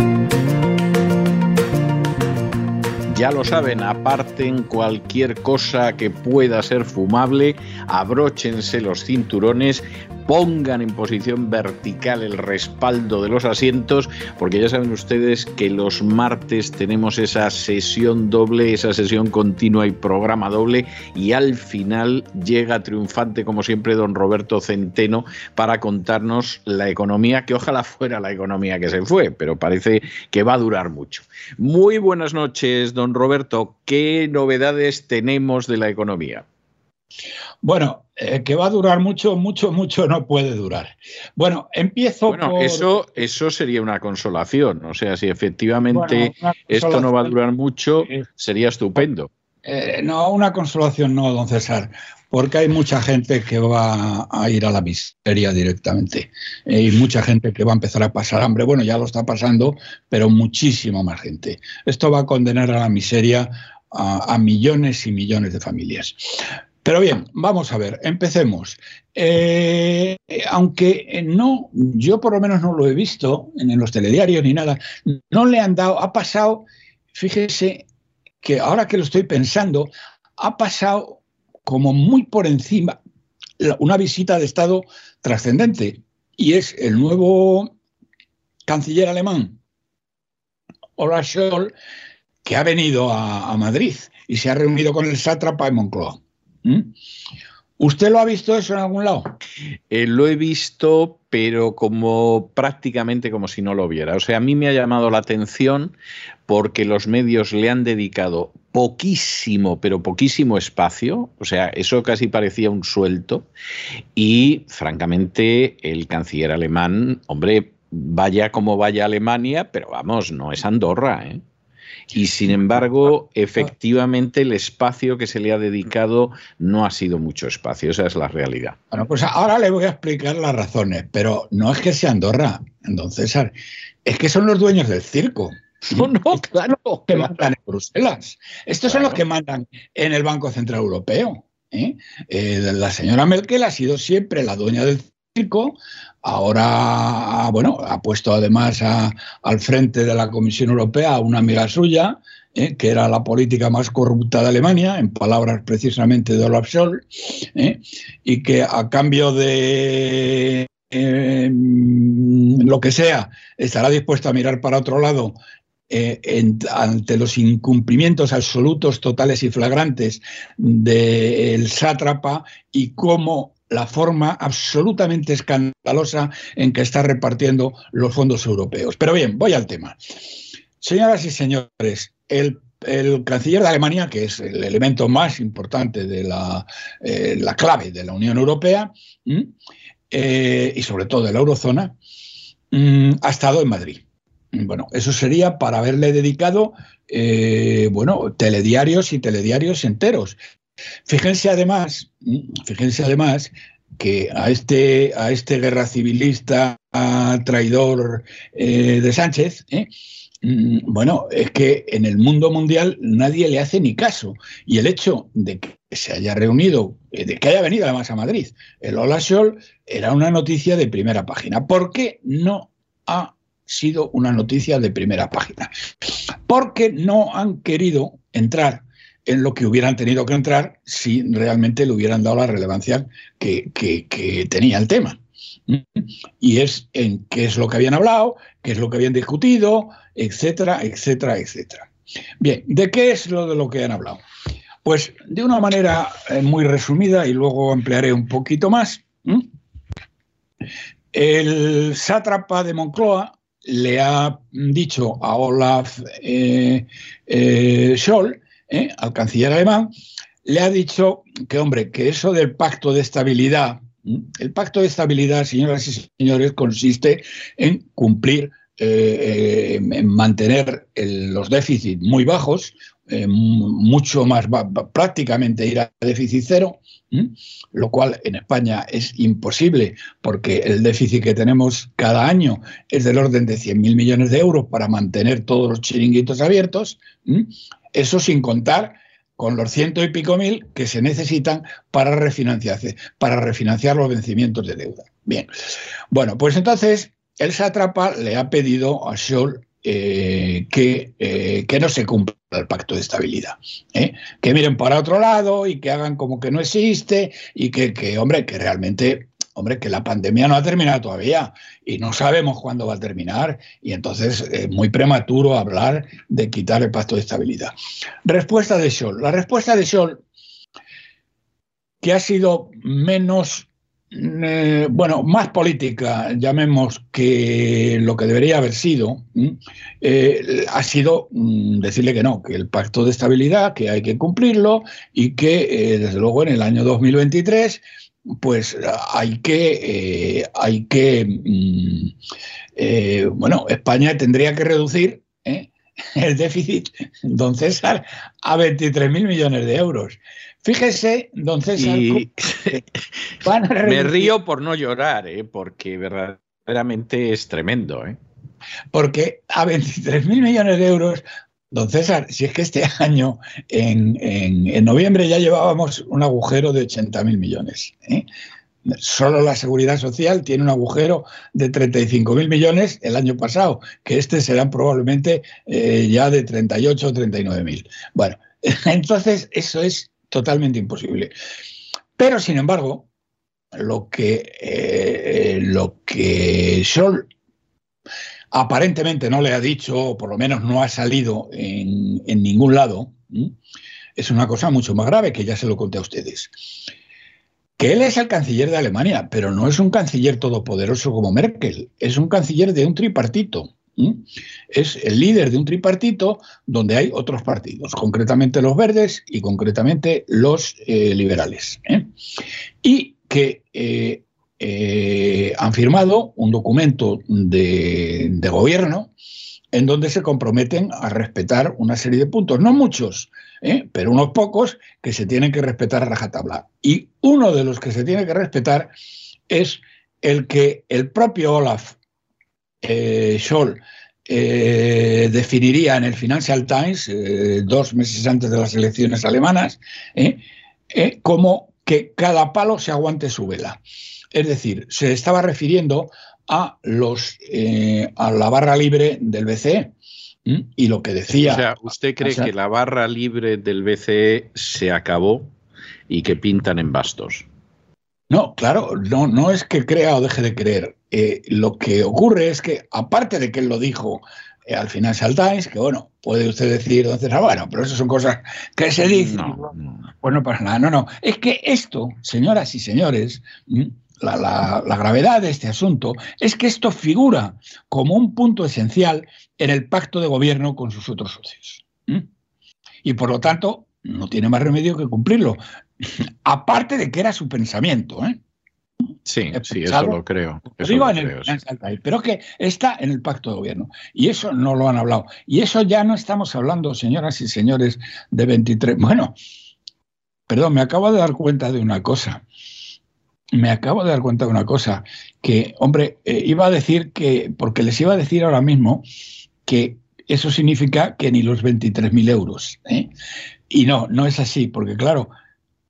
Thank you. Ya lo saben, aparten cualquier cosa que pueda ser fumable, abróchense los cinturones, pongan en posición vertical el respaldo de los asientos, porque ya saben ustedes que los martes tenemos esa sesión doble, esa sesión continua y programa doble, y al final llega triunfante, como siempre, don Roberto Centeno para contarnos la economía, que ojalá fuera la economía que se fue, pero parece que va a durar mucho. Muy buenas noches, don Roberto. ¿Qué novedades tenemos de la economía? Bueno, eh, que va a durar mucho, mucho, mucho no puede durar. Bueno, empiezo bueno, eso, eso sería una consolación. O sea, si efectivamente esto no va a durar mucho, sería estupendo. Eh, no, una consolación no, don César, porque hay mucha gente que va a ir a la miseria directamente eh, y mucha gente que va a empezar a pasar hambre. Bueno, ya lo está pasando, pero muchísima más gente. Esto va a condenar a la miseria a millones y millones de familias. Pero bien, vamos a ver, empecemos. Eh, aunque no, yo por lo menos no lo he visto en, los telediarios ni nada, no le han dado, ha pasado, fíjese que ahora que lo estoy pensando, ha pasado como muy por encima una visita de Estado trascendente y es el nuevo canciller alemán, Olaf Scholz, que ha venido a, Madrid y se ha reunido con el sátrapa de Moncloa. ¿Usted lo ha visto eso en algún lado? Eh, lo he visto, pero como prácticamente como si no lo viera. O sea, a mí me ha llamado la atención porque los medios le han dedicado poquísimo, pero poquísimo espacio. O sea, eso casi parecía un suelto. Y francamente, el canciller alemán, hombre, vaya como vaya Alemania, pero vamos, no es Andorra, ¿eh? Y sin embargo, efectivamente, el espacio que se le ha dedicado no ha sido mucho espacio. Esa es la realidad. Bueno, pues ahora le voy a explicar las razones, pero no es que sea Andorra, don César, es que son los dueños del circo. No, no, claro. Que mandan en Bruselas. Estos son los que mandan en el Banco Central Europeo. ¿eh? Eh, la señora Merkel ha sido siempre la dueña del Ahora, bueno, ha puesto además al frente de la Comisión Europea a una amiga suya, eh, que era la política más corrupta de Alemania, en palabras precisamente de Olaf Scholz, eh, y que a cambio de em, lo que sea, estará dispuesto a mirar para otro lado eh, ante los incumplimientos absolutos, totales y flagrantes del sátrapa y cómo la forma absolutamente escandalosa en que está repartiendo los fondos europeos. Pero bien, voy al tema. Señoras y señores, el, canciller de Alemania, que es el elemento más importante de la, eh, clave de la Unión Europea eh, y sobre todo de la eurozona, ha estado en Madrid. Bueno, eso sería para haberle dedicado, eh, bueno, telediarios y telediarios enteros. Fíjense además, fíjense además que a este, a este guerra civilista traidor eh, de Sánchez, ¿eh? mm, bueno, es que en el mundo mundial nadie le hace ni caso. Y el hecho de que se haya reunido, eh, de que haya venido además a Madrid, el Ola Sol, era una noticia de primera página. ¿Por qué no ha sido una noticia de primera página? Porque no han querido entrar en lo que hubieran tenido que entrar si realmente le hubieran dado la relevancia que, tenía el tema. Y es en qué es lo que habían hablado, qué es lo que habían discutido, etcétera, etcétera, etcétera. Bien, ¿de qué es lo de lo que han hablado? Pues de una manera eh, muy resumida y luego emplearé un poquito más. El sátrapa de Moncloa le ha dicho a Olaf eh, eh, Scholz ¿eh? al canciller alemán, le ha dicho que, hombre, que eso del pacto de estabilidad, el pacto de estabilidad, señoras y señores, consiste en cumplir eh, eh, mantener los déficits muy bajos, mucho más, prácticamente ir a déficit cero, lo cual en España es imposible porque el déficit que tenemos cada año es del orden de 100.000 millones de euros para mantener todos los chiringuitos abiertos, eso sin contar con los ciento y pico mil que se necesitan para refinanciar los vencimientos de deuda. Bien, bueno, pues entonces el sátrapa le ha pedido a Scholl eh, que, eh, que, no se cumpla el pacto de estabilidad, ¿eh? que miren para otro lado y que hagan como que no existe y que, que, hombre, que realmente, hombre, que la pandemia no ha terminado todavía y no sabemos cuándo va a terminar y entonces es muy prematuro hablar de quitar el pacto de estabilidad. Respuesta de Scholl. La respuesta de Scholl, que ha sido menos eh, bueno, más política, llamemos, que lo que debería haber sido, eh, ha sido mm, decirle que no, que el pacto de estabilidad, que hay que cumplirlo y que, eh, desde luego, en el año 2023, pues hay que, hay que, mm, bueno, España tendría que reducir el déficit, don César, a 23.000 millones de euros. Fíjese, don César. Me río por no llorar, ¿eh? porque verdaderamente es tremendo. ¿eh? Porque a 23 mil millones de euros, don César, si es que este año, en, noviembre, ya llevábamos un agujero de 80 mil millones. ¿eh? Solo la seguridad social tiene un agujero de 35 mil millones el año pasado, que este será probablemente eh, ya de 38 o 39 mil. Bueno, entonces eso es totalmente imposible. Pero, sin embargo, lo que, eh, lo que Sol aparentemente no le ha dicho, o por lo menos no ha salido en, ningún lado, es una cosa mucho más grave, que ya se lo conté a ustedes. Que él es el canciller de Alemania, pero no es un canciller todopoderoso como Merkel, es un canciller de un tripartito. Es el líder de un tripartito donde hay otros partidos, concretamente los verdes y concretamente los eh, liberales. ¿eh? Y que eh, han firmado un documento de, gobierno en donde se comprometen a respetar una serie de puntos, no muchos, pero unos pocos que se tienen que respetar a rajatabla. Y uno de los que se tiene que respetar es el que el propio Olaf eh, Scholl eh, definiría en el Financial Times, eh, dos meses antes de las elecciones alemanas, como que cada palo se aguante su vela. Es decir, se estaba refiriendo a, los, a la barra libre del BCE. Y lo que decía. O sea, ¿usted cree que la barra libre del BCE se acabó y que pintan en bastos? No, claro, no, no es que crea o deje de creer. Eh, lo que ocurre es que, aparte de que él lo dijo eh, al Financial Times, que bueno, puede usted decir, entonces, ah, bueno, pero eso son cosas que se dicen. No, Pues no pasa nada. No, no. Es que esto, señoras y señores, la, gravedad de este asunto es que esto figura como un punto esencial en el pacto de gobierno con sus otros socios. Y por lo tanto, no tiene más remedio que cumplirlo. Aparte de que era su pensamiento. ¿eh? Sí, sí, eso lo creo. pero que está en el pacto de gobierno. Y eso no lo han hablado. Y eso ya no estamos hablando, señoras y señores, de 23. Bueno, perdón, me acabo de dar cuenta de una cosa. Me acabo de dar cuenta de una cosa. Que, hombre, eh, iba a decir que, porque les iba a decir ahora mismo que eso significa que ni los 23.000 euros. ¿eh? Y no, no es así, porque claro,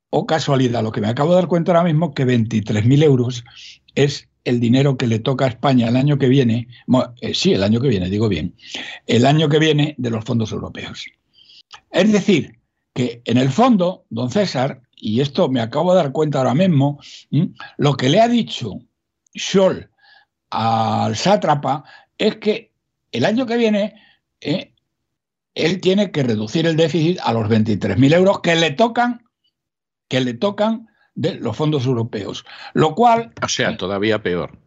o casualidad, lo que me acabo de dar cuenta ahora mismo, que 23.000 euros es el dinero que le toca a España el año que viene, eh, sí, el año que viene, digo bien, el año que viene de los fondos europeos. Es decir, que en el fondo, don César, y esto me acabo de dar cuenta ahora mismo, lo que le ha dicho Scholl al sátrapa es que el año que viene eh, él tiene que reducir el déficit a los 23.000 euros que le tocan que le tocan de los fondos europeos. Lo cual. O sea, todavía peor.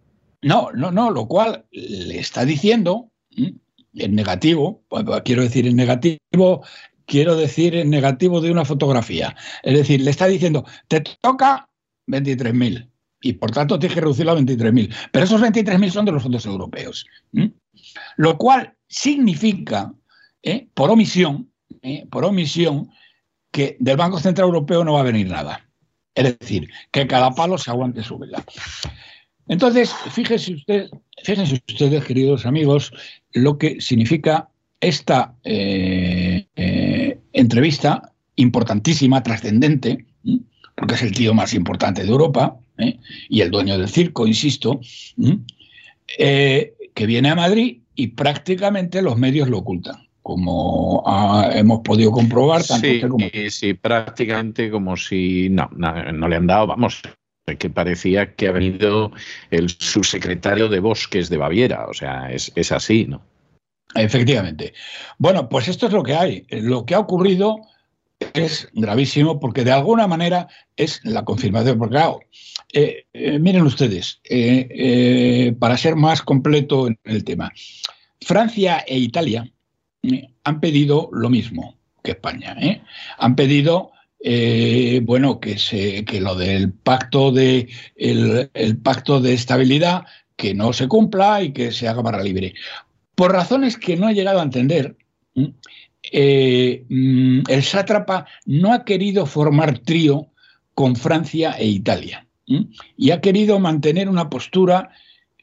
No, no, no, lo cual le está diciendo en negativo, quiero decir en negativo, quiero decir en negativo de una fotografía. Es decir, le está diciendo, te toca 23.000 y por tanto tienes que reducirlo a 23.000. Pero esos 23.000 son de los fondos europeos. Lo cual significa, ¿eh? por omisión, ¿eh? por omisión, que del Banco Central Europeo no va a venir nada. Es decir, que cada palo se aguante su vela. Entonces, fíjense, usted, fíjense ustedes, queridos amigos, lo que significa esta eh, entrevista importantísima, trascendente, porque es el tío más importante de Europa y el dueño del circo, insisto, que viene a Madrid y prácticamente los medios lo ocultan como hemos podido comprobar. Tanto sí, como... sí, prácticamente como si no, no, le han dado, vamos, que parecía que ha venido el subsecretario de Bosques de Baviera, o sea, es, es así, ¿no? Efectivamente. Bueno, pues esto es lo que hay. Lo que ha ocurrido es gravísimo porque de alguna manera es la confirmación. Porque claro, eh, eh, miren ustedes, eh, para ser más completo en el tema, Francia e Italia han pedido lo mismo que España. Han pedido bueno, que, se, que lo del pacto de, el, pacto de estabilidad que no se cumpla y que se haga barra libre. Por razones que no he llegado a entender, mm, el sátrapa no ha querido formar trío con Francia e Italia y ha querido mantener una postura,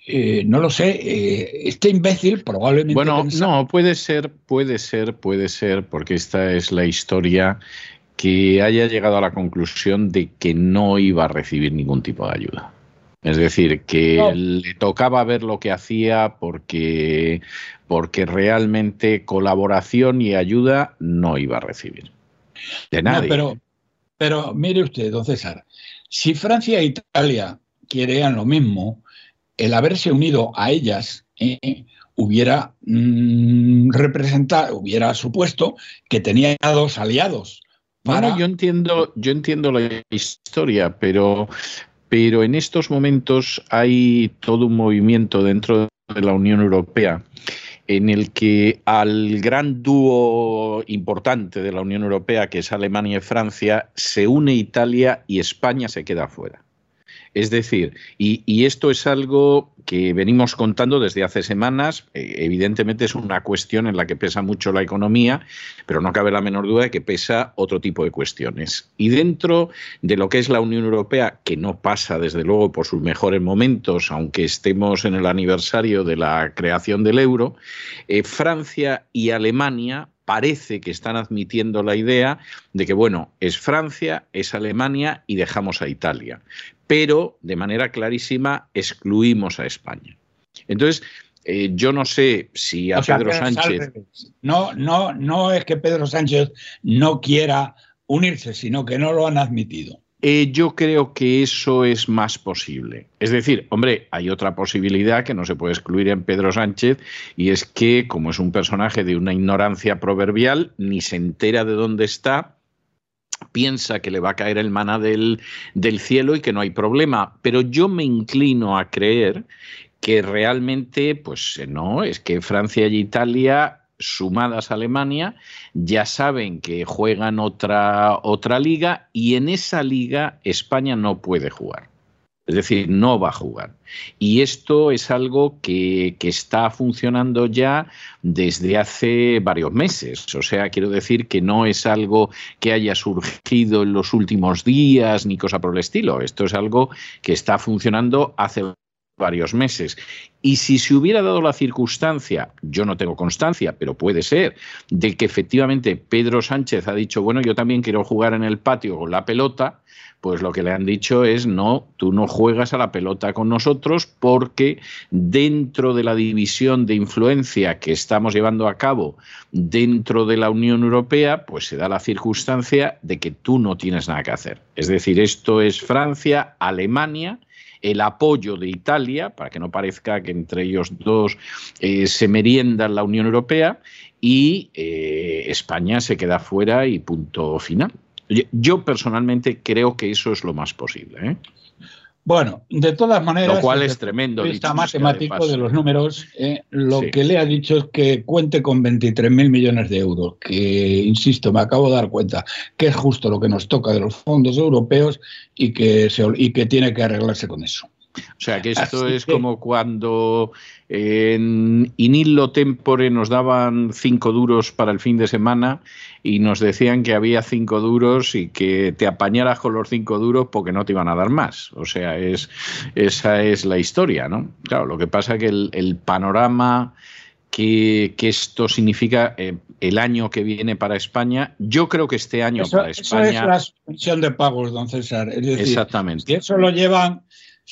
eh, no lo sé, eh, este imbécil probablemente... Bueno, no, puede ser, puede ser, puede ser, porque esta es la historia que haya llegado a la conclusión de que no iba a recibir ningún tipo de ayuda. Es decir, que le tocaba ver lo que hacía porque, porque realmente colaboración y ayuda no iba a recibir. De nadie. pero, pero mire usted, don César, si Francia e Italia querían lo mismo, el haberse unido a ellas eh, hubiera mm, representado, hubiera supuesto que tenía dos aliados. Bueno, yo entiendo, yo entiendo la historia, pero, pero en estos momentos hay todo un movimiento dentro de la Unión Europea en el que al gran dúo importante de la Unión Europea, que es Alemania y Francia, se une Italia y España se queda fuera. Es decir, y, esto es algo que venimos contando desde hace semanas. Eh, evidentemente es una cuestión en la que pesa mucho la economía, pero no cabe la menor duda de que pesa otro tipo de cuestiones. Y dentro de lo que es la Unión Europea, que no pasa desde luego por sus mejores momentos, aunque estemos en el aniversario de la creación del euro, eh, Francia y Alemania parece que están admitiendo la idea de que, bueno, es Francia, es Alemania y dejamos a Italia pero de manera clarísima excluimos a España. Entonces, eh, yo no sé si a Pedro Sánchez. No, no, no es que Pedro Sánchez no quiera unirse, sino que no lo han admitido. Eh, yo creo que eso es más posible. Es decir, hombre, hay otra posibilidad que no se puede excluir en Pedro Sánchez y es que, como es un personaje de una ignorancia proverbial, ni se entera de dónde está, piensa que le va a caer el maná del, del cielo y que no hay problema. Pero yo me inclino a creer que realmente, pues no, es que Francia y Italia sumadas a Alemania, ya saben que juegan otra, otra liga y en esa liga España no puede jugar. Es decir, no va a jugar. Y esto es algo que, está funcionando ya desde hace varios meses. O sea, quiero decir que no es algo que haya surgido en los últimos días ni cosa por el estilo. Esto es algo que está funcionando hace varios meses. Y si se hubiera dado la circunstancia, yo no tengo constancia, pero puede ser, de que efectivamente Pedro Sánchez ha dicho, bueno, yo también quiero jugar en el patio con la pelota, pues lo que le han dicho es, no, tú no juegas a la pelota con nosotros porque dentro de la división de influencia que estamos llevando a cabo dentro de la Unión Europea, pues se da la circunstancia de que tú no tienes nada que hacer. Es decir, esto es Francia, Alemania, el apoyo de Italia, para que no parezca que entre ellos dos eh, se merienda la Unión Europea, y eh, España se queda fuera y punto final. Yo personalmente creo que eso es lo más posible. ¿eh? Bueno, de todas maneras, lo cual es tremendo. Está matemático de, los números, ¿eh? lo que le ha dicho es que cuente con 23.000 millones de euros, que, insisto, me acabo de dar cuenta que es justo lo que nos toca de los fondos europeos y que, y que tiene que arreglarse con eso. O sea que esto es como cuando en Inillo Tempore nos daban cinco duros para el fin de semana y nos decían que había cinco duros y que te apañaras con los cinco duros porque no te iban a dar más. O sea, es, esa es la historia, ¿no? Claro, lo que pasa es que el, panorama que, esto significa eh, el año que viene para España. Yo creo que este año para España. Eso es la suspensión de pagos, don César. exactamente. eso lo llevan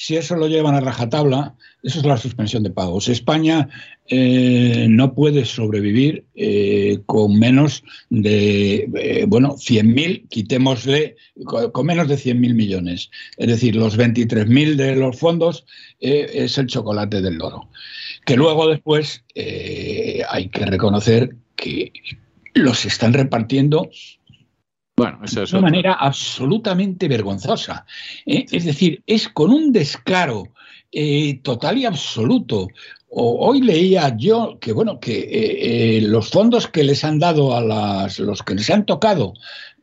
si eso lo llevan a rajatabla, eso es la suspensión de pagos. España eh, no puede sobrevivir eh, con menos de, eh, bueno, 100.000, quitémosle, con, menos de 100.000 millones. Es decir, los 23.000 de los fondos es el chocolate del loro. Que luego después hay que reconocer que los están repartiendo bueno, eso es de una manera absolutamente vergonzosa. ¿eh? Es decir, es con un descaro eh, total y absoluto. hoy leía yo que bueno que eh, los fondos que les han dado a las los que les han tocado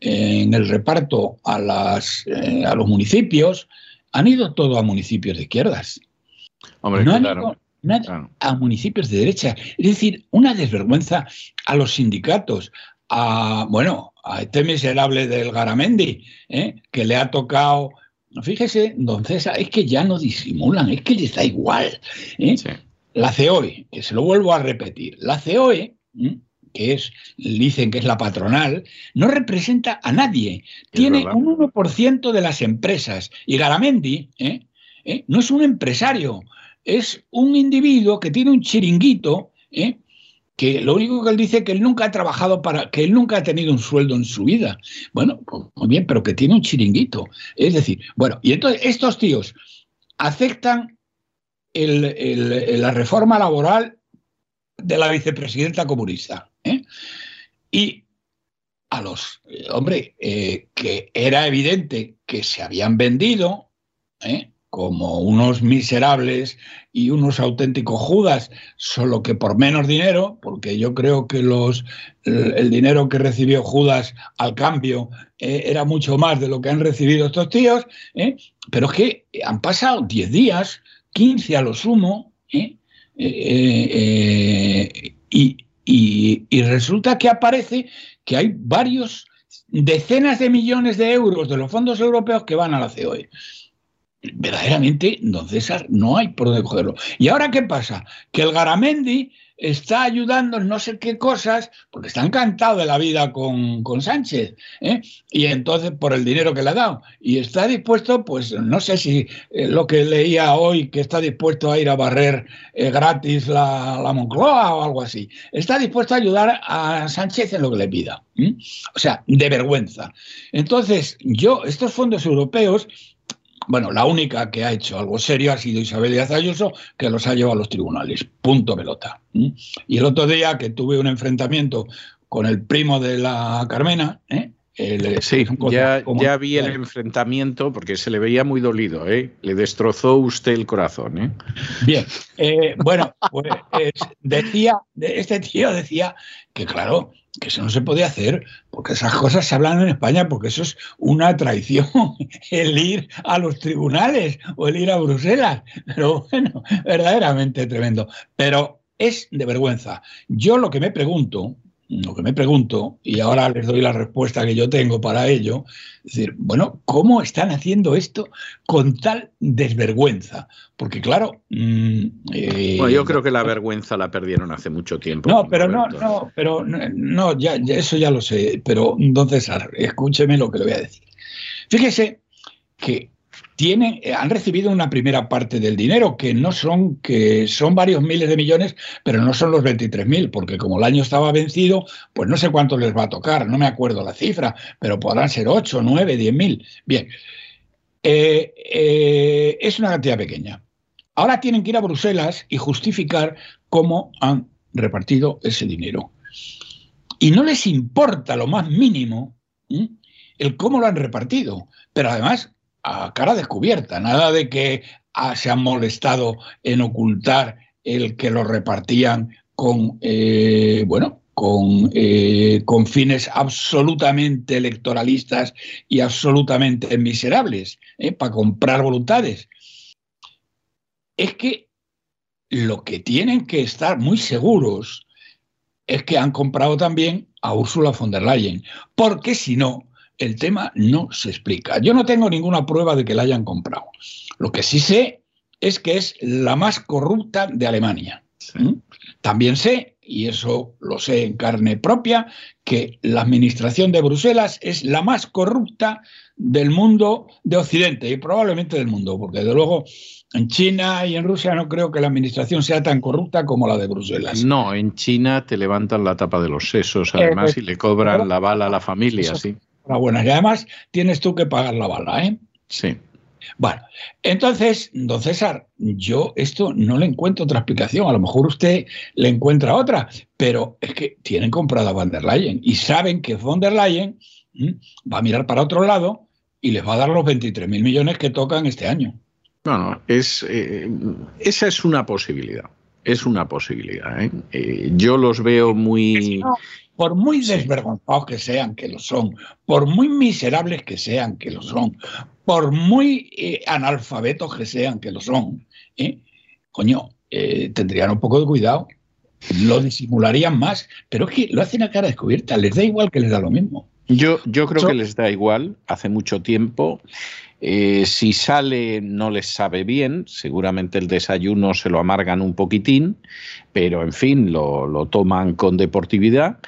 en el reparto a las a los municipios han ido todo a municipios de izquierdas. Hombre, no claro. han a municipios de derecha. Es decir, una desvergüenza a los sindicatos, a, bueno, a este miserable del Garamendi, ¿eh? que le ha tocado. Fíjese, don César, es que ya no disimulan, es que les da igual. ¿eh? La COE, que se lo vuelvo a repetir, la COE, que es, dicen que es la patronal, no representa a nadie. Tiene un 1% de las empresas. Y Garamendi ¿eh? no es un empresario, es un individuo que tiene un chiringuito. ¿eh? Que lo único que él dice es que él nunca ha trabajado para, que él nunca ha tenido un sueldo en su vida. Bueno, pues, muy bien, pero que tiene un chiringuito. Es decir, bueno, y entonces estos tíos aceptan la reforma laboral de la vicepresidenta comunista. ¿eh? Y a los, hombre, eh, que era evidente que se habían vendido, ¿eh? Como unos miserables y unos auténticos judas, solo que por menos dinero, porque yo creo que los, el, dinero que recibió Judas al cambio eh, era mucho más de lo que han recibido estos tíos, ¿eh? pero es que han pasado 10 días, 15 a lo sumo, ¿eh? y, y resulta que aparece que hay varios decenas de millones de euros de los fondos europeos que van a la COE verdaderamente, don César, no hay por dónde cogerlo. ¿Y ahora qué pasa? Que el Garamendi está ayudando en no sé qué cosas, porque está encantado de la vida con, Sánchez, ¿eh? y entonces por el dinero que le ha dado, y está dispuesto, pues no sé si eh, lo que leía hoy, que está dispuesto a ir a barrer eh, gratis la, la, Moncloa o algo así, está dispuesto a ayudar a Sánchez en lo que le pida. O sea, de vergüenza. Entonces, yo, estos fondos europeos, bueno, la única que ha hecho algo serio ha sido Isabel Díaz Ayuso, que los ha llevado a los tribunales. Punto pelota. Y el otro día que tuve un enfrentamiento con el primo de la Carmena, ¿eh? sí, ya, ya, vi el enfrentamiento porque se le veía muy dolido, ¿eh? Le destrozó usted el corazón, ¿eh? Bien, eh, bueno, pues decía, este tío decía que claro, que eso no se podía hacer, porque esas cosas se hablan en España, porque eso es una traición, el ir a los tribunales o el ir a Bruselas. Pero bueno, verdaderamente tremendo. Pero es de vergüenza. Yo lo que me pregunto, lo que me pregunto, y ahora les doy la respuesta que yo tengo para ello, es decir, bueno, ¿cómo están haciendo esto con tal desvergüenza? Porque claro... Mm, eh, bueno, yo creo que la vergüenza la perdieron hace mucho tiempo. No, pero no, no, pero no, ya, eso ya lo sé, pero entonces, escúcheme lo que le voy a decir. Fíjese que tienen, eh, han recibido una primera parte del dinero, que no son, que son varios miles de millones, pero no son los 23.000, porque como el año estaba vencido, pues no sé cuánto les va a tocar, no me acuerdo la cifra, pero podrán ser 8, 9, 10.000. Bien, eh, eh, es una cantidad pequeña. Ahora tienen que ir a Bruselas y justificar cómo han repartido ese dinero. Y no les importa lo más mínimo el cómo lo han repartido, pero además a cara descubierta, nada de que se han molestado en ocultar el que lo repartían con, eh, bueno, con, eh, con, fines absolutamente electoralistas y absolutamente miserables, eh, para comprar voluntades. es que lo que tienen que estar muy seguros es que han comprado también a Ursula von der Leyen, porque si no, el tema no se explica. Yo no tengo ninguna prueba de que la hayan comprado. Lo que sí sé es que es la más corrupta de Alemania. ¿Mm? También sé, y eso lo sé en carne propia, que la administración de Bruselas es la más corrupta del mundo de Occidente y probablemente del mundo, porque desde luego en China y en Rusia no creo que la administración sea tan corrupta como la de Bruselas. No, en China te levantan la tapa de los sesos, además, y le cobran la bala a la familia, sí. Bueno, y además tienes tú que pagar la bala, ¿eh? Sí. Bueno, entonces, don César, yo esto no le encuentro otra explicación. A lo mejor usted le encuentra otra, pero es que tienen comprado a von der Leyen y saben que von der Leyen va a mirar para otro lado y les va a dar los 23 mil millones que tocan este año. No, es, eh, esa es una posibilidad. Es una posibilidad. ¿eh? Eh, yo los veo muy por muy desvergonzados que sean, que lo son, por muy miserables que sean, que lo son, por muy eh, analfabetos que sean, que lo son, ¿eh? coño, eh, tendrían un poco de cuidado, lo disimularían más, pero es que lo hacen a cara descubierta, les da igual que les da lo mismo. Yo, yo creo que les da igual, hace mucho tiempo. Si sale no les sabe bien, seguramente el desayuno se lo amargan un poquitín, pero en fin, lo, lo toman con deportividad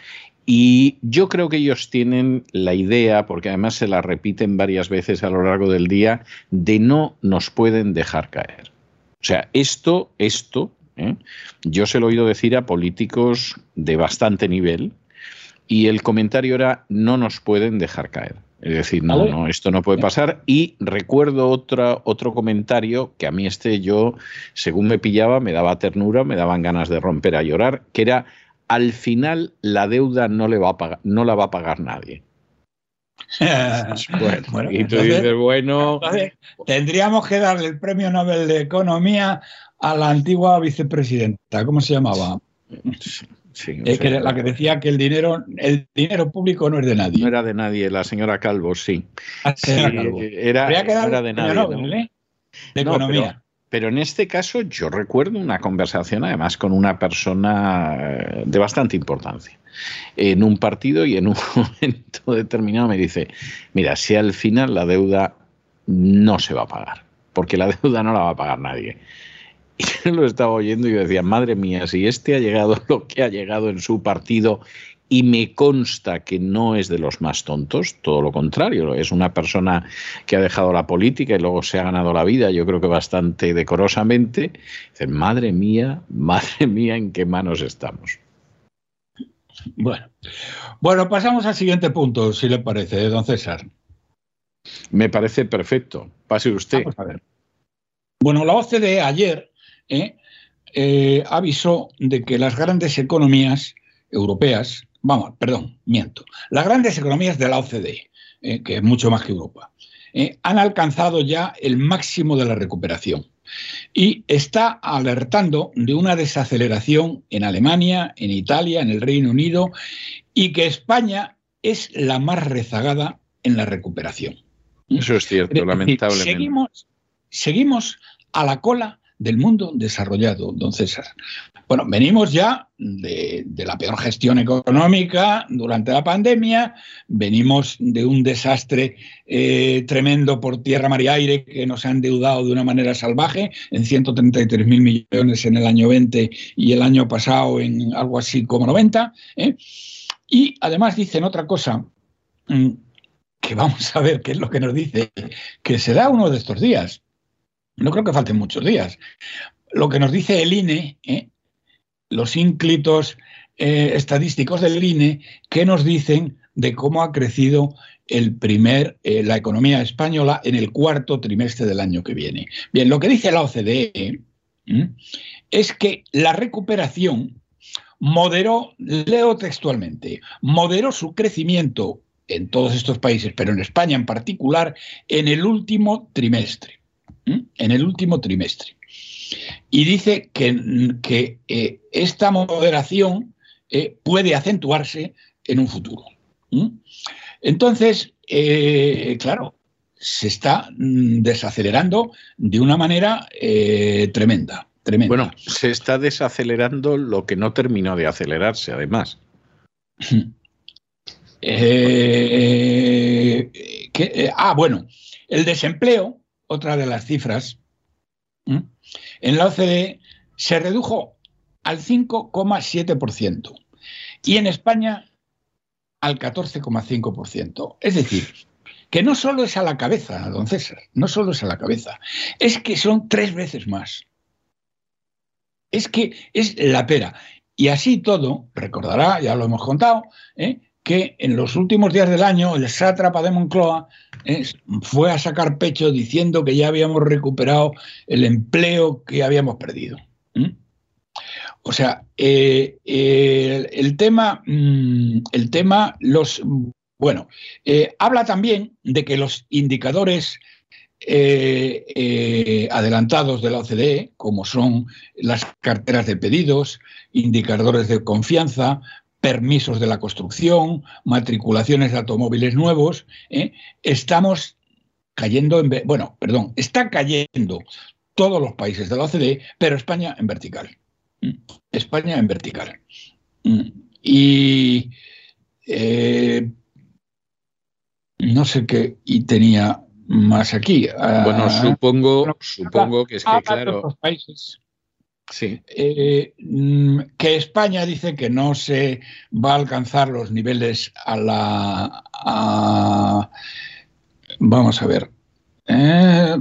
y yo creo que ellos tienen la idea, porque además se la repiten varias veces a lo largo del día, de no nos pueden dejar caer. O sea, esto, esto, ¿eh? yo se lo he oído decir a políticos de bastante nivel, y el comentario era no nos pueden dejar caer. Es decir, no, no, esto no puede pasar. Y recuerdo otra, otro comentario que a mí este yo, según me pillaba, me daba ternura, me daban ganas de romper a llorar, que era al final la deuda no, le va a pagar, no la va a pagar nadie. bueno, y tú dices, bueno. tendríamos que darle el premio Nobel de Economía a la antigua vicepresidenta. ¿Cómo se llamaba? Sí, la que decía que el dinero, el dinero público no es de nadie. No era de nadie, la señora Calvo, sí. Ah, era, era, de nadie. ¿eh? De economía. Pero en este caso yo recuerdo una conversación además con una persona eh, de bastante importancia en un partido y en un momento determinado me dice, mira, si al final la deuda no se va a pagar, porque la deuda no la va a pagar nadie. Y yo lo estaba oyendo y yo decía, madre mía, si este ha llegado lo que ha llegado en su partido y me consta que no es de los más tontos, todo lo contrario, es una persona que ha dejado la política y luego se ha ganado la vida, yo creo que bastante decorosamente. Dice, madre mía, madre mía, ¿en qué manos estamos? Bueno, bueno, pasamos al siguiente punto, si le parece, don César. Me parece perfecto. Pase usted. Bueno, la OCDE ayer eh, eh, avisó de que las grandes economías europeas vamos, perdón, miento, las grandes economías de la OCDE, eh, que es mucho más que Europa, han alcanzado ya el máximo de la recuperación y está alertando de una desaceleración en Alemania, en Italia, en el Reino Unido y que España es la más rezagada en la recuperación. Eso es cierto, lamentablemente. Seguimos, seguimos a la cola del mundo desarrollado, don César. Bueno, venimos ya de, la peor gestión económica durante la pandemia, venimos de un desastre eh, tremendo por tierra, mar y aire que nos ha endeudado de una manera salvaje en 133 mil millones en el año 20 y el año pasado en algo así como 90. ¿eh? Y además dicen otra cosa, mm, que vamos a ver qué es lo que nos dice, que será uno de estos días. No creo que falten muchos días. Lo que nos dice el INE, ¿eh? los ínclitos eh, estadísticos del INE que nos dicen de cómo ha crecido el primer, eh, la economía española en el cuarto trimestre del año que viene. Bien, lo que dice la OCDE es que la recuperación moderó, leo textualmente, moderó su crecimiento en todos estos países, pero en España en particular, en el último trimestre. En el último trimestre. Y dice que, eh, esta moderación eh, puede acentuarse en un futuro. Entonces, eh, claro, se está mm, desacelerando de una manera tremenda, tremenda. Bueno, se está desacelerando lo que no terminó de acelerarse, además. Eh, eh, ah, bueno, el desempleo, otra de las cifras, en la OCDE se redujo al 5,7% y en España al 14,5%. Es decir, que no solo es a la cabeza, don César, no solo es a la cabeza, es que son tres veces más. Es que es la pera. Y así todo, recordará, ya lo hemos contado, ¿eh? que en los últimos días del año el sátrapa de Moncloa ¿eh? fue a sacar pecho diciendo que ya habíamos recuperado el empleo que habíamos perdido. O sea, eh, el, tema, mm, el tema, los bueno, eh, habla también de que los indicadores eh, eh, adelantados de la OCDE, como son las carteras de pedidos, indicadores de confianza, permisos de la construcción, matriculaciones de automóviles nuevos, estamos cayendo en, bueno, perdón, está cayendo todos los países de la OCDE, pero España en vertical. España en vertical. Y no sé qué y tenía más aquí. Bueno, ah, supongo, supongo que es que, claro. Países. Sí. Eh, mm, que España dice que no se va a alcanzar los niveles a la. vamos a ver. Eh,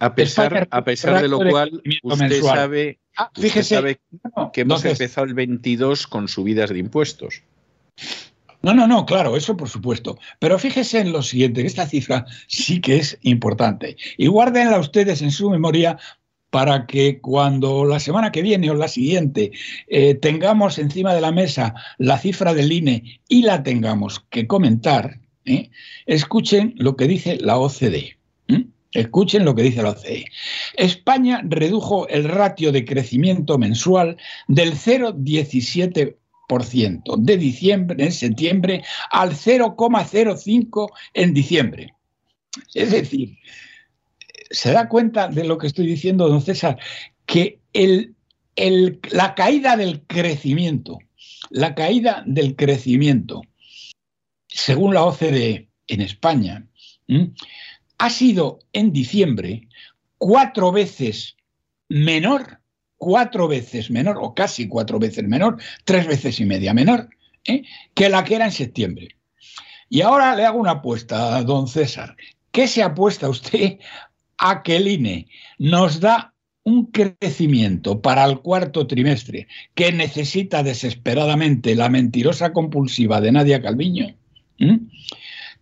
a pesar, a pesar de lo cual, usted sabe, ah, fíjese, que hemos empezado el 22 con subidas de impuestos. No, no, no, claro, eso por supuesto. Pero fíjese en lo siguiente, que esta cifra sí que es importante. Y guárdenla ustedes en su memoria para que cuando la semana que viene o la siguiente eh, tengamos encima de la mesa la cifra del INE y la tengamos que comentar, ¿eh? escuchen lo que dice la OCDE. Escuchen lo que dice la OCDE. España redujo el ratio de crecimiento mensual del 0,17% de diciembre, en septiembre, al 0,05 en diciembre. Es decir, se da cuenta de lo que estoy diciendo, don César, que la caída del crecimiento, la caída del crecimiento, según la OCDE en España, ha sido en diciembre cuatro veces menor cuatro veces menor, o casi cuatro veces menor, tres veces y media menor, ¿eh? que la que era en septiembre. Y ahora le hago una apuesta, a don César. ¿Qué se apuesta usted a que el INE nos da un crecimiento para el cuarto trimestre que necesita desesperadamente la mentirosa compulsiva de Nadia Calviño,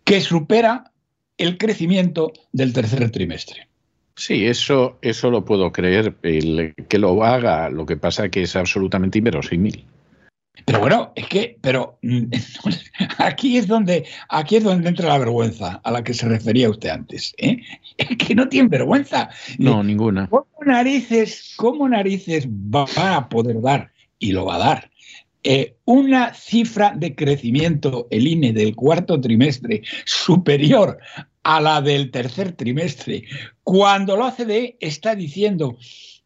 que supera el crecimiento del tercer trimestre? Sí, eso, eso lo puedo creer, que lo haga, lo que pasa que es absolutamente inverosímil. Pero bueno, es que, pero mm, aquí es donde, aquí es donde entra la vergüenza a la que se refería usted antes. ¿eh? Es que no tiene vergüenza. No, ninguna. ¿Cómo narices, cómo narices va a poder dar? Y lo va a dar. Eh, una cifra de crecimiento, el INE, del cuarto trimestre superior a la del tercer trimestre, cuando la OCDE está diciendo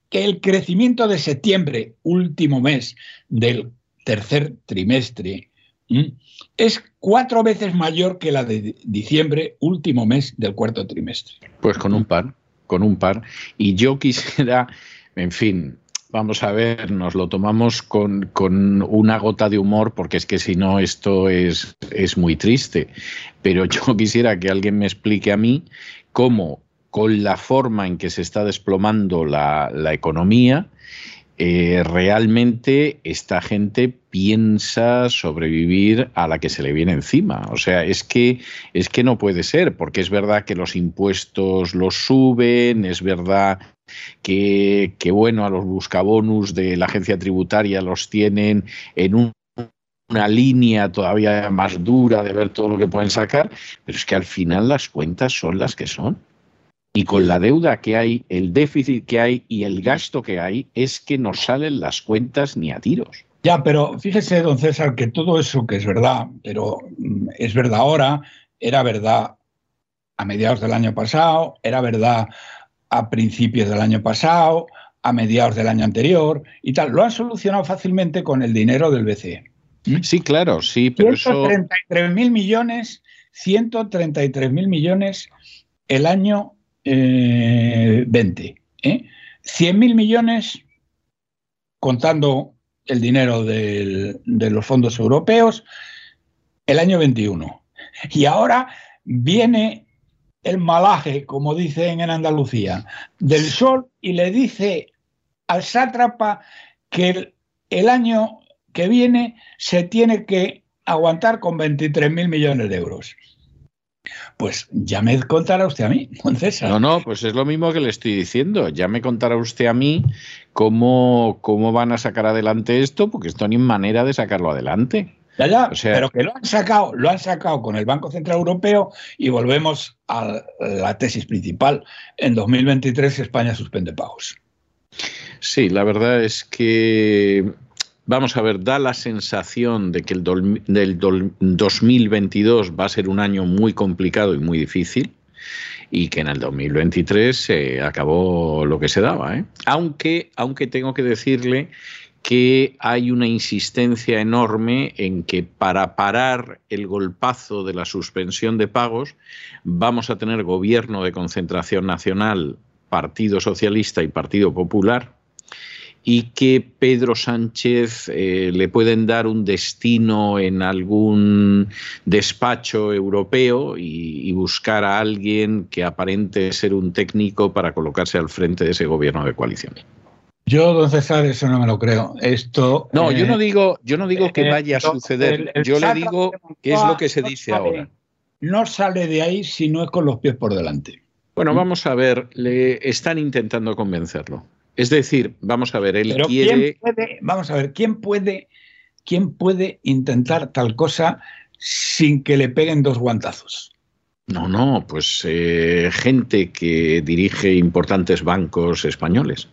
que el crecimiento de septiembre, último mes del tercer trimestre, es cuatro veces mayor que la de diciembre, último mes del cuarto trimestre. Pues con un par, con un par. Y yo quisiera, en fin, vamos a ver, nos lo tomamos con, una gota de humor, porque es que si no esto es, es muy triste. Pero yo quisiera que alguien me explique a mí cómo, con la forma en que se está desplomando la, economía, eh, realmente esta gente piensa sobrevivir a la que se le viene encima. O sea, es que, es que no puede ser, porque es verdad que los impuestos los suben, es verdad que, bueno, a los buscabonus de la agencia tributaria los tienen en una línea todavía más dura de ver todo lo que pueden sacar, pero es que al final las cuentas son las que son. Y con la deuda que hay, el déficit que hay y el gasto que hay, es que no salen las cuentas ni a tiros. Ya, pero fíjese, don César, que todo eso que es verdad, pero mm, es verdad ahora, era verdad a mediados del año pasado, era verdad a principios del año pasado, a mediados del año anterior y tal. Lo han solucionado fácilmente con el dinero del BCE. ¿Mm? Sí, claro, sí, pero 133 mil millones, 133 mil millones el año 20. ¿eh? 100 ¿eh? mil millones contando el dinero de los fondos europeos el año 21. Y ahora viene el malaje, como dicen en Andalucía, del sol y le dice al sátrapa que el, año que viene se tiene que aguantar con 23 mil millones de euros. Pues ya me contará usted a mí, César. No, no, pues es lo mismo que le estoy diciendo. Ya me contará usted a mí cómo, cómo van a sacar adelante esto, porque esto ni manera de sacarlo adelante. Ya, ya, pero que lo han sacado, lo han sacado con el Banco Central Europeo y volvemos a la tesis principal. En 2023 España suspende pagos. Sí, la verdad es que vamos a ver, da la sensación de que el del 2022 va a ser un año muy complicado y muy difícil y que en el 2023 se acabó lo que se daba. ¿eh? Aunque, aunque tengo que decirle que hay una insistencia enorme en que para parar el golpazo de la suspensión de pagos vamos a tener gobierno de concentración nacional, Partido Socialista y Partido Popular, y que Pedro Sánchez eh, le pueden dar un destino en algún despacho europeo y, buscar a alguien que aparente ser un técnico para colocarse al frente de ese gobierno de coalición. Yo, don César, eso no me lo creo. Esto. No, yo no eh, digo, yo no digo que eh, vaya a suceder. yo le digo qué es lo que se dice ahora. No sale de ahí si no es con los pies por delante. Bueno, vamos a ver. Le están intentando convencerlo. Es decir, vamos a ver, él quiere. vamos a ver, ¿quién puede, quién puede intentar tal cosa sin que le peguen dos guantazos? No, no, pues eh, gente que dirige importantes bancos españoles.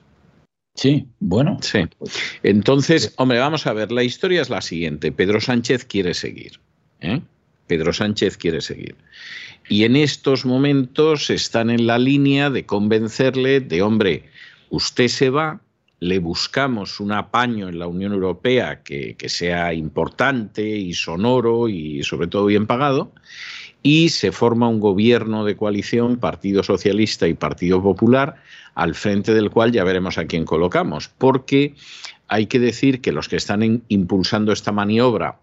Sí, bueno. Sí. Entonces, hombre, vamos a ver, la historia es la siguiente. Pedro Sánchez quiere seguir. ¿eh? Pedro Sánchez quiere seguir. Y en estos momentos están en la línea de convencerle de, hombre, usted se va, le buscamos un apaño en la Unión Europea que, que sea importante y sonoro y sobre todo bien pagado, y se forma un gobierno de coalición, Partido Socialista y Partido Popular, al frente del cual ya veremos a quién colocamos, porque hay que decir que los que están impulsando esta maniobra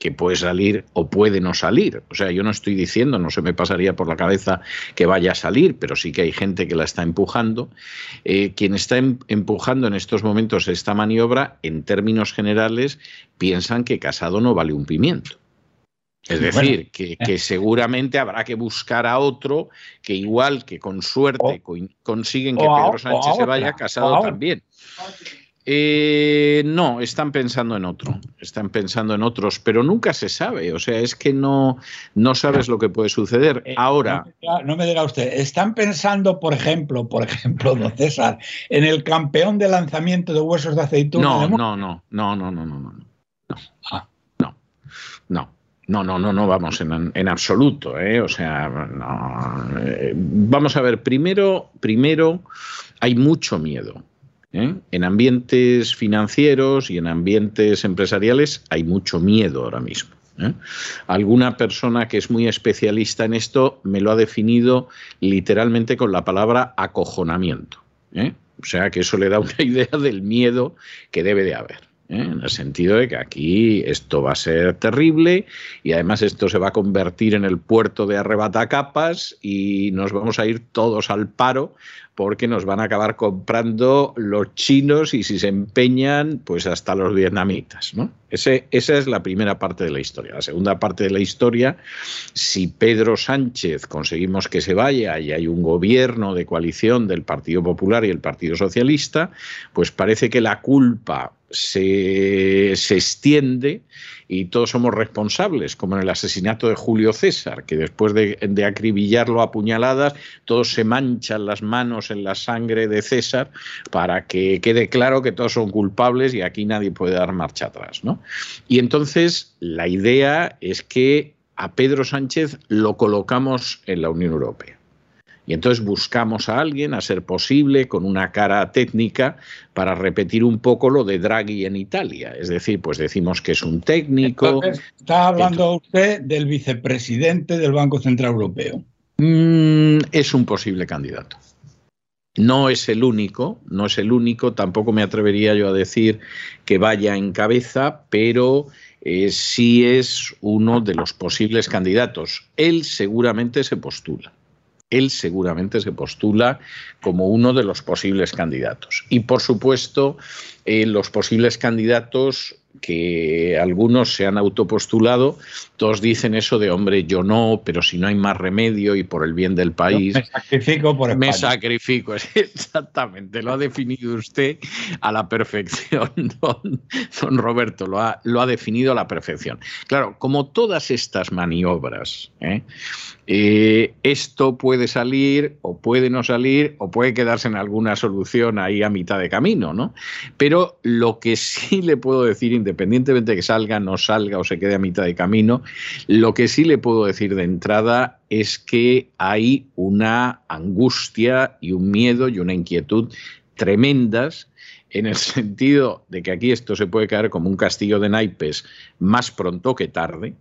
que puede salir o puede no salir. O sea, yo no estoy diciendo, no se me pasaría por la cabeza que vaya a salir, pero sí que hay gente que la está empujando. Eh, quien está em-, empujando en estos momentos esta maniobra, en términos generales, piensan que Casado no vale un pimiento. Es decir, que, eh. seguramente habrá que buscar a otro que igual que con suerte consiguen que Pedro Sánchez se vaya casado también. Eh, no, están pensando en otro, están pensando en otros, pero nunca se sabe, o sea, es que no, no sabes lo que puede suceder. Eh, Ahora... No me, diga, usted, están pensando, por ejemplo, por ejemplo, don César, en el campeón de lanzamiento de huesos de aceituna. No, no, no, no, no, no, no, no. No, ah. no, no. No, no, no, no, vamos, en, absoluto, ¿eh? O sea, no, eh, vamos a ver, primero, primero hay mucho miedo. ¿Eh? En ambientes financieros y en ambientes empresariales hay mucho miedo ahora mismo. ¿eh? Alguna persona que es muy especialista en esto me lo ha definido literalmente con la palabra acojonamiento. O sea que eso le da una idea del miedo que debe de haber. ¿eh? en el sentido de que aquí esto va a ser terrible y además esto se va a convertir en el puerto de arrebatacapas y nos vamos a ir todos al paro porque nos van a acabar comprando los chinos y si se empeñan, pues hasta los vietnamitas. ¿no? Esa es la primera parte de la historia. La segunda parte de la historia, si Pedro Sánchez conseguimos que se vaya y hay un gobierno de coalición del Partido Popular y el Partido Socialista, pues parece que la culpa se, se extiende y todos somos responsables, como en el asesinato de Julio César, que después de, acribillarlo a puñaladas, todos se manchan las manos en la sangre de César para que quede claro que todos son culpables y aquí nadie puede dar marcha atrás. ¿no? Y entonces la idea es que a Pedro Sánchez lo colocamos en la Unión Europea. Y entonces buscamos a alguien, a ser posible, con una cara técnica, para repetir un poco lo de Draghi en Italia. Es decir, pues decimos que es un técnico. está hablando usted del vicepresidente del Banco Central Europeo. Mm, es un posible candidato. No es el único, no es el único, tampoco me atrevería yo a decir que vaya en cabeza, pero eh, sí es uno de los posibles candidatos. Él seguramente se postula él seguramente se postula como uno de los posibles candidatos. Y por supuesto, eh, los posibles candidatos que algunos se han autopostulado, todos dicen eso de hombre, yo no, pero si no hay más remedio y por el bien del país. me sacrifico por Me sacrifico, exactamente, lo ha definido usted a la perfección, don, don Roberto, lo ha, lo ha, definido a la perfección. Claro, como todas estas maniobras, ¿eh? Eh, esto puede salir o puede no salir o puede quedarse en alguna solución ahí a mitad de camino, ¿no? Pero lo que sí le puedo decir, independientemente de que salga, no salga o se quede a mitad de camino, lo que sí le puedo decir de entrada es que hay una angustia y un miedo y una inquietud tremendas en el sentido de que aquí esto se puede caer como un castillo de naipes más pronto que tarde,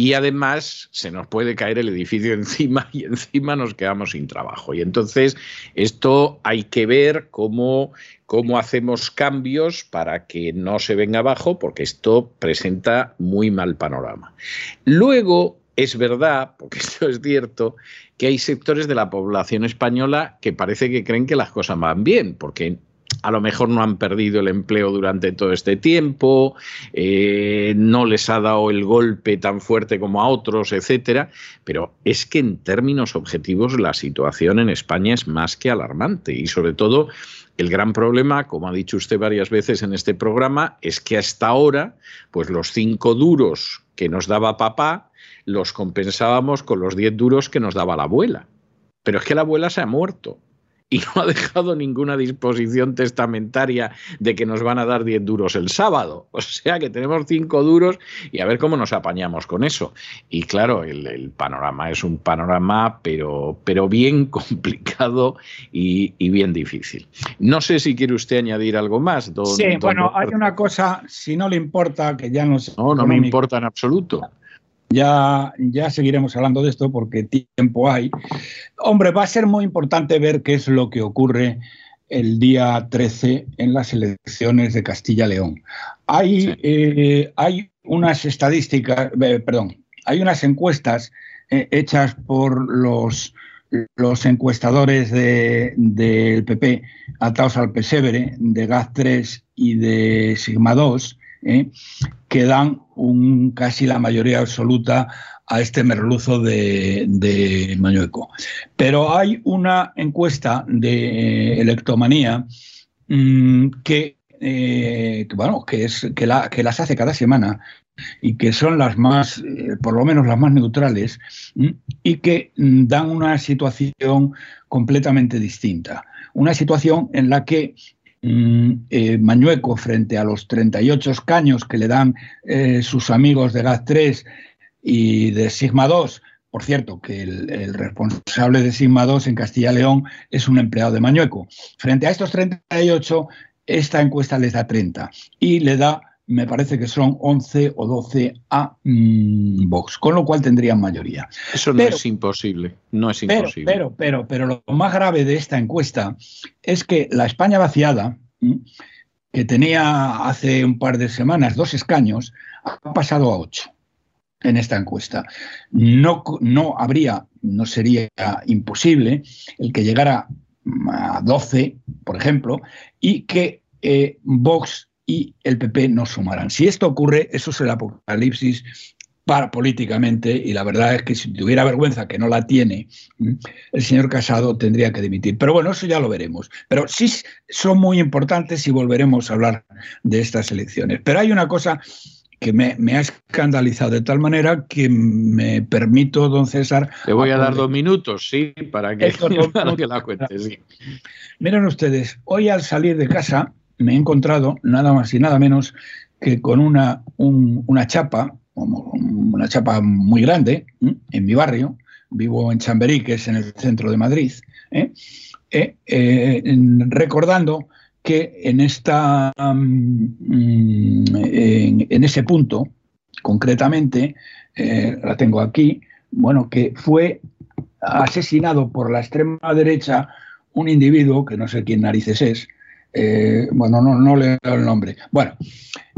y además se nos puede caer el edificio encima y encima nos quedamos sin trabajo. Y entonces esto hay que ver cómo, cómo hacemos cambios para que no se venga abajo, porque esto presenta muy mal panorama. Luego, es verdad, porque esto es cierto, que hay sectores de la población española que parece que creen que las cosas van bien, porque a lo mejor no han perdido el empleo durante todo este tiempo, eh, no les ha dado el golpe tan fuerte como a otros, etcétera, pero es que en términos objetivos la situación en España es más que alarmante y sobre todo el gran problema, como ha dicho usted varias veces en este programa, es que hasta ahora, pues los cinco duros que nos daba papá los compensábamos con los diez duros que nos daba la abuela. Pero es que la abuela se ha muerto y no ha dejado ninguna disposición testamentaria de que nos van a dar 10 duros el sábado. O sea que tenemos 5 duros y a ver cómo nos apañamos con eso. Y claro, el, panorama es un panorama, pero, pero bien complicado y, bien difícil. No sé si quiere usted añadir algo más. sí, bueno, hay una cosa, si no le importa, que ya no No, no me importa en absoluto. Ya, ya seguiremos hablando de esto porque tiempo hay. Hombre, va a ser muy importante ver qué es lo que ocurre el día 13 en las elecciones de Castilla-León. Hay, eh, hay unas estadísticas, eh, perdón, hay unas encuestas eh, hechas por los, los encuestadores del PP atados al Pesevere, de GAZ3 y de Sigma 2, ¿eh? Que dan un, casi la mayoría absoluta a este merluzo de, de Mañueco. Pero hay una encuesta de electomanía mm, que, eh, bueno, que, es, que, la, que, las hace cada semana y que son las más, eh, por lo menos las más neutrales, y que mm, dan una situación completamente distinta. Una situación en la que Mm, eh, Mañueco frente a los 38 escaños que le dan eh, sus amigos de GAT 3 y de Sigma 2, por cierto, que el, responsable de Sigma 2 en Castilla y León es un empleado de Mañueco. Frente a estos 38, esta encuesta les da 30 y le da me parece que son 11 o 12 a mm, Vox, con lo cual tendrían mayoría. Eso no es imposible, no es imposible. Pero, pero, pero, lo más grave de esta encuesta es que la España vaciada, que tenía hace un par de semanas dos escaños, ha pasado a ocho en esta encuesta. No, no habría, no sería imposible el que llegara a 12, por ejemplo, y que eh, Vox y el PP no sumarán. Si esto ocurre, eso es el apocalipsis para políticamente y la verdad es que si tuviera vergüenza que no la tiene, el señor Casado tendría que dimitir. Pero bueno, eso ya lo veremos. Pero sí son muy importantes y volveremos a hablar de estas elecciones. Pero hay una cosa que me, ha escandalizado de tal manera que me permito, don César... Le voy a dar dos minutos, sí, para que, que la cuente. Sí. Miren ustedes, hoy al salir de casa me he encontrado nada más y nada menos que con una, una chapa, una chapa muy grande en mi barrio, vivo en Chamberí, que es en el centro de Madrid, ¿eh? Eh, eh, recordando que en, esta, mm, en, ese punto, concretamente, la tengo aquí, bueno, que fue asesinado por la extrema derecha un individuo, que no sé quién narices es, bueno, no, no leo el nombre. Bueno,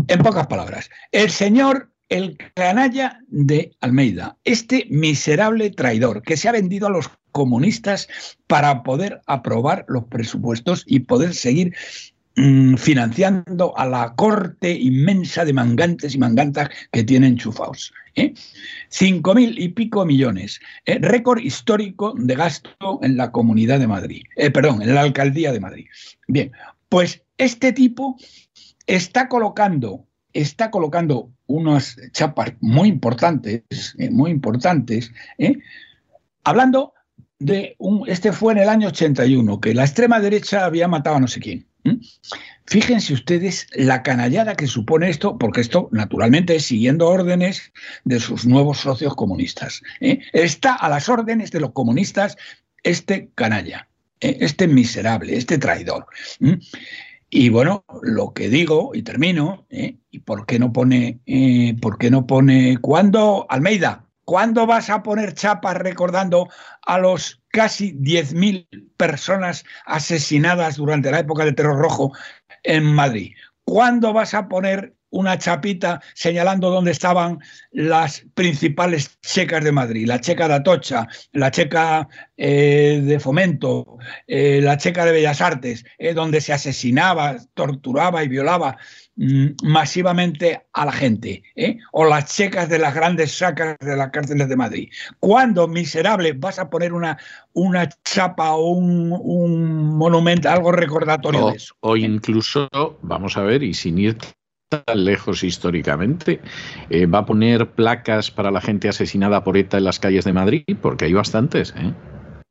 en pocas palabras, el señor el canalla de Almeida, este miserable traidor que se ha vendido a los comunistas para poder aprobar los presupuestos y poder seguir mm, financiando a la corte inmensa de mangantes y mangantas que tienen chufaos. ¿eh? Cinco mil y pico millones, ¿eh? récord histórico de gasto en la Comunidad de Madrid, eh, perdón, en la Alcaldía de Madrid. Bien, pues este tipo está colocando está colocando unas chapas muy importantes, eh, muy importantes, ¿eh? hablando de un, este fue en el año 81, que la extrema derecha había matado a no sé quién. Fíjense ustedes la canallada que supone esto, porque esto naturalmente es siguiendo órdenes de sus nuevos socios comunistas. ¿eh? Está a las órdenes de los comunistas este canalla, este miserable, este traidor. Y bueno, lo que digo, y termino, ¿eh? ¿y por qué no pone, eh, por qué no pone, cuándo, Almeida, cuándo vas a poner chapas recordando a los casi 10.000 personas asesinadas durante la época del terror rojo en Madrid? ¿Cuándo vas a poner una chapita señalando dónde estaban las principales checas de Madrid, la checa de Atocha, la checa eh, de Fomento, eh, la checa de Bellas Artes, eh, donde se asesinaba, torturaba y violaba mm, masivamente a la gente, o las checas de las grandes sacas de las cárceles de Madrid. ¿Cuándo, miserable, vas a poner una, una chapa o un, monumento, algo recordatorio de eso? O incluso, vamos a ver, y sin ir tan lejos históricamente. Eh, ¿Va a poner placas para la gente asesinada por ETA en las calles de Madrid? Porque hay bastantes. ¿eh?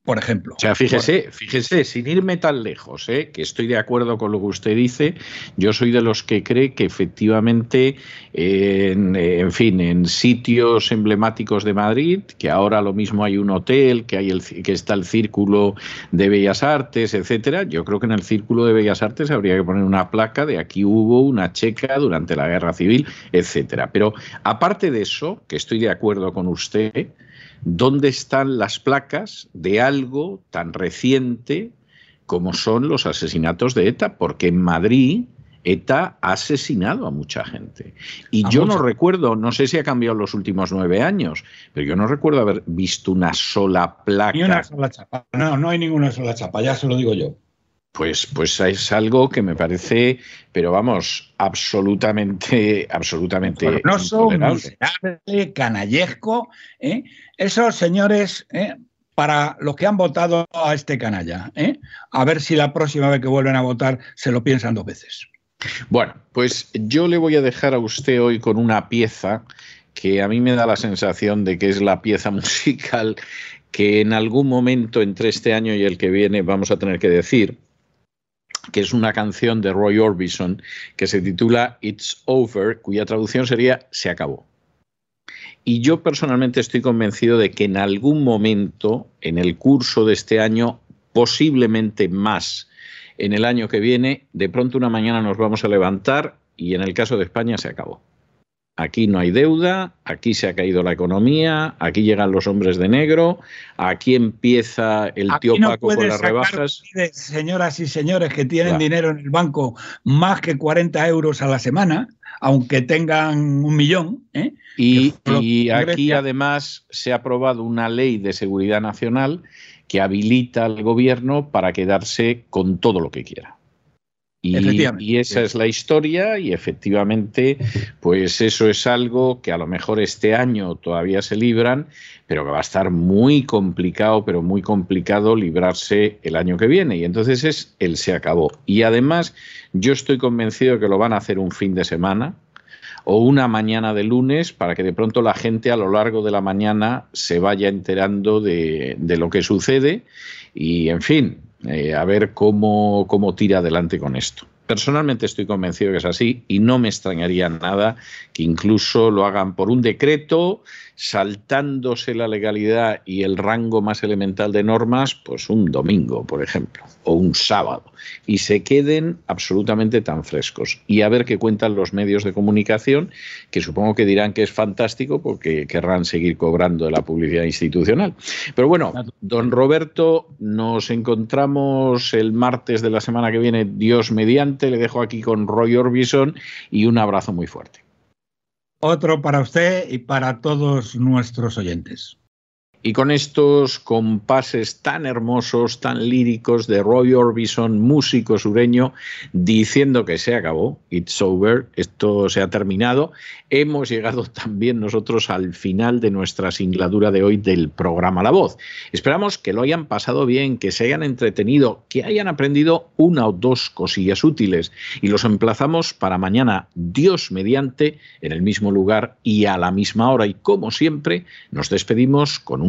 Por ejemplo. O sea, fíjese, fíjese, sin irme tan lejos, ¿eh? que estoy de acuerdo con lo que usted dice, yo soy de los que cree que efectivamente, en, fin, en sitios emblemáticos de Madrid, que ahora lo mismo hay un hotel, que, hay el, que está el Círculo de Bellas Artes, etcétera, yo creo que en el Círculo de Bellas Artes habría que poner una placa de aquí hubo una checa durante la Guerra Civil, etcétera. Pero aparte de eso, que estoy de acuerdo con usted, ¿Dónde están las placas de algo tan reciente como son los asesinatos de ETA? Porque en Madrid ETA ha asesinado a mucha gente. Y yo no recuerdo, no sé si ha cambiado en los últimos nueve años, pero yo no recuerdo haber visto una sola placa. Ni una sola chapa. No, no hay ninguna sola chapa, ya se lo digo yo. Pues, pues es algo que me parece, pero vamos, absolutamente, absolutamente intolerable. canallesco. ¿eh? Esos señores, ¿eh? para los que han votado a este canalla, ¿eh? a ver si la próxima vez que vuelven a votar se lo piensan dos veces. Bueno, pues yo le voy a dejar a usted hoy con una pieza que a mí me da la sensación de que es la pieza musical que en algún momento entre este año y el que viene vamos a tener que decir que es una canción de Roy Orbison que se titula It's Over, cuya traducción sería Se acabó. Y yo personalmente estoy convencido de que en algún momento, en el curso de este año, posiblemente más en el año que viene, de pronto una mañana nos vamos a levantar y en el caso de España se acabó. Aquí no hay deuda, aquí se ha caído la economía, aquí llegan los hombres de negro, aquí empieza el tío Paco con las rebajas. Señoras y señores que tienen dinero en el banco más que 40 euros a la semana, aunque tengan un millón. ¿eh? Y, y aquí además se ha aprobado una ley de seguridad nacional que habilita al gobierno para quedarse con todo lo que quiera. Y, esa es la historia y efectivamente, pues eso es algo que a lo mejor este año todavía se libran, pero que va a estar muy complicado, pero muy complicado librarse el año que viene. Y entonces es el se acabó. Y además yo estoy convencido de que lo van a hacer un fin de semana o una mañana de lunes para que de pronto la gente a lo largo de la mañana se vaya enterando de, de lo que sucede y, en fin, eh, a ver cómo, cómo tira adelante con esto. Personalmente estoy convencido que es así y no me extrañaría nada que incluso lo hagan por un decreto, saltándose la legalidad y el rango más elemental de normas, pues un domingo, por ejemplo, o un sábado, y se queden absolutamente tan frescos. Y a ver qué cuentan los medios de comunicación, que supongo que dirán que es fantástico porque querrán seguir cobrando de la publicidad institucional. Pero bueno, don Roberto, nos encontramos el martes de la semana que viene, Dios mediante le dejo aquí con Roy Orbison y un abrazo muy fuerte. Otro para usted y para todos nuestros oyentes. Y con estos compases tan hermosos, tan líricos de Roy Orbison, músico sureño, diciendo que se acabó, it's over, esto se ha terminado, hemos llegado también nosotros al final de nuestra singladura de hoy del programa La Voz. Esperamos que lo hayan pasado bien, que se hayan entretenido, que hayan aprendido una o dos cosillas útiles y los emplazamos para mañana, Dios mediante, en el mismo lugar y a la misma hora. Y como siempre, nos despedimos con un